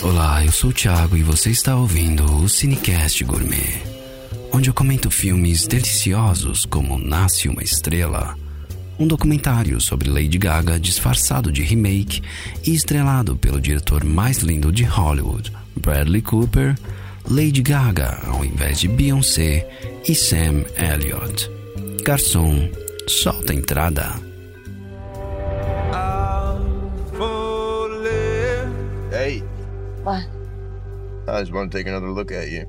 Olá, eu sou o Thiago e você está ouvindo o Cinecast Gourmet, onde eu comento filmes deliciosos como Nasce uma Estrela, um documentário sobre Lady Gaga disfarçado de remake e estrelado pelo diretor mais lindo de Hollywood, Bradley Cooper, Lady Gaga ao invés de Beyoncé e Sam Elliott. Garçom, solta a entrada. What? I just want to take another look at you.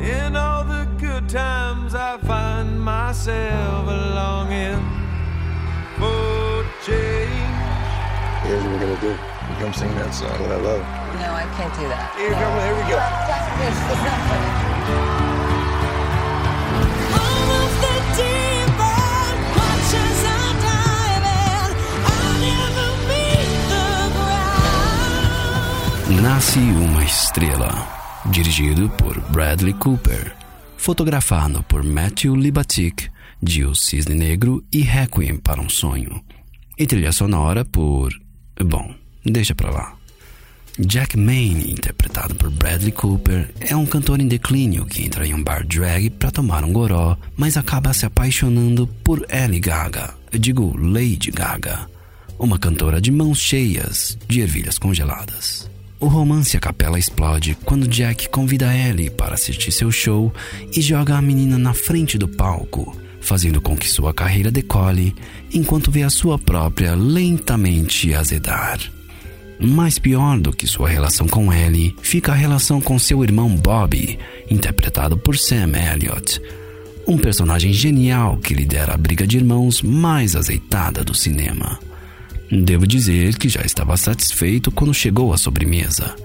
In all the good times, I find myself longing for change. Here's what we're gonna do. You come sing that song that I love. No, I can't do that. Here, come, here we go. It's Nasce uma Estrela, dirigido por Bradley Cooper, fotografado por Matthew Libatic, de O Cisne Negro e Requiem para um Sonho, e trilha sonora por. Bom, deixa pra lá. Jack Maine, interpretado por Bradley Cooper, é um cantor em declínio que entra em um bar drag para tomar um goró, mas acaba se apaixonando por Ellie Gaga, digo Lady Gaga, uma cantora de mãos cheias de ervilhas congeladas. O romance a capela explode quando Jack convida Ellie para assistir seu show e joga a menina na frente do palco, fazendo com que sua carreira decole, enquanto vê a sua própria lentamente azedar. Mais pior do que sua relação com Ellie, fica a relação com seu irmão Bobby, interpretado por Sam Elliott, um personagem genial que lidera a briga de irmãos mais azeitada do cinema. Devo dizer que já estava satisfeito quando chegou a sobremesa.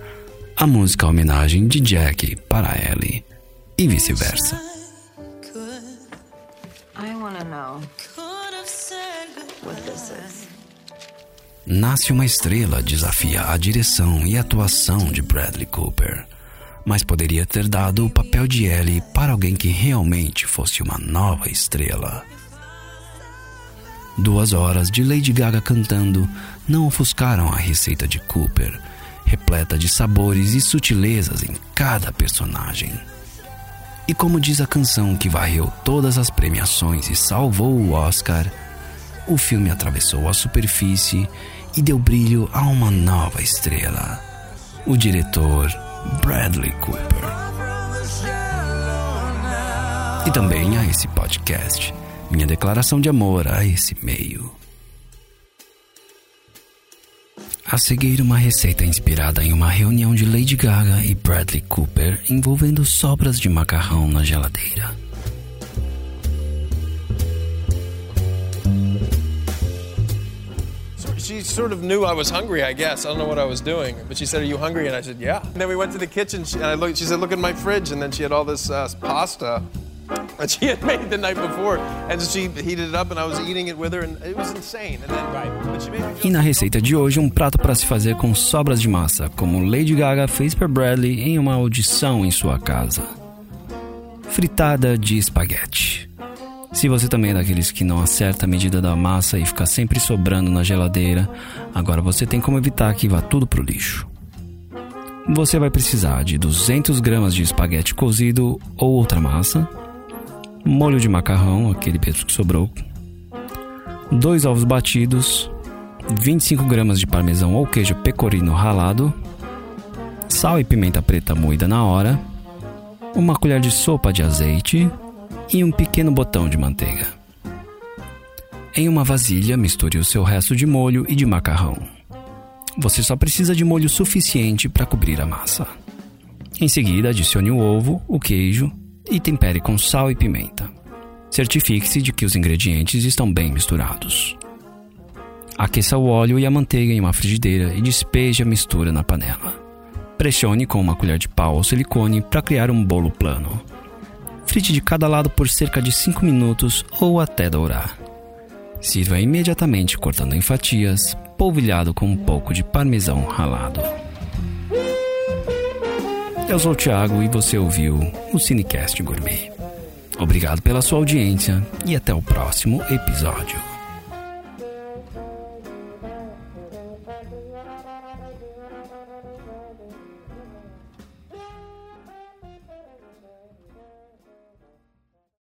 A música homenagem de Jack para Ellie, e vice-versa. Nasce uma estrela desafia a direção e atuação de Bradley Cooper, mas poderia ter dado o papel de Ellie para alguém que realmente fosse uma nova estrela. Duas horas de Lady Gaga cantando não ofuscaram a receita de Cooper, repleta de sabores e sutilezas em cada personagem. E como diz a canção que varreu todas as premiações e salvou o Oscar, o filme atravessou a superfície e deu brilho a uma nova estrela. O diretor Bradley Cooper. E também a esse podcast. Minha declaração de amor a esse meio. A seguir, uma receita inspirada em uma reunião de Lady Gaga e Bradley Cooper envolvendo sobras de macarrão na geladeira. She sort of knew I was hungry, I guess. I don't know what I was doing, but she said, "Are you hungry?" And I said, "Yeah." And then we went to the kitchen, and I looked. She said, "Look in my fridge," and then she had all this uh, pasta that she had made the night before, and she heated it up, and I was eating it with her, and it was insane. And then, right, but she made me E na receita de hoje, um prato para se fazer com sobras de massa, como Lady Gaga fez para Bradley em uma audição em sua casa. Fritada de espaguete. Se você também é daqueles que não acerta a medida da massa e fica sempre sobrando na geladeira, agora você tem como evitar que vá tudo pro lixo. Você vai precisar de 200 gramas de espaguete cozido ou outra massa, molho de macarrão, aquele peso que sobrou, dois ovos batidos, 25 gramas de parmesão ou queijo pecorino ralado, sal e pimenta preta moída na hora, uma colher de sopa de azeite e um pequeno botão de manteiga. Em uma vasilha, misture o seu resto de molho e de macarrão. Você só precisa de molho suficiente para cobrir a massa. Em seguida, adicione o ovo, o queijo e tempere com sal e pimenta. Certifique-se de que os ingredientes estão bem misturados. Aqueça o óleo e a manteiga em uma frigideira e despeje a mistura na panela. Pressione com uma colher de pau ou silicone para criar um bolo plano. Frite de cada lado por cerca de 5 minutos ou até dourar. Sirva imediatamente cortando em fatias, polvilhado com um pouco de parmesão ralado. Eu sou o Thiago e você ouviu o Cinecast Gourmet. Obrigado pela sua audiência e até o próximo episódio.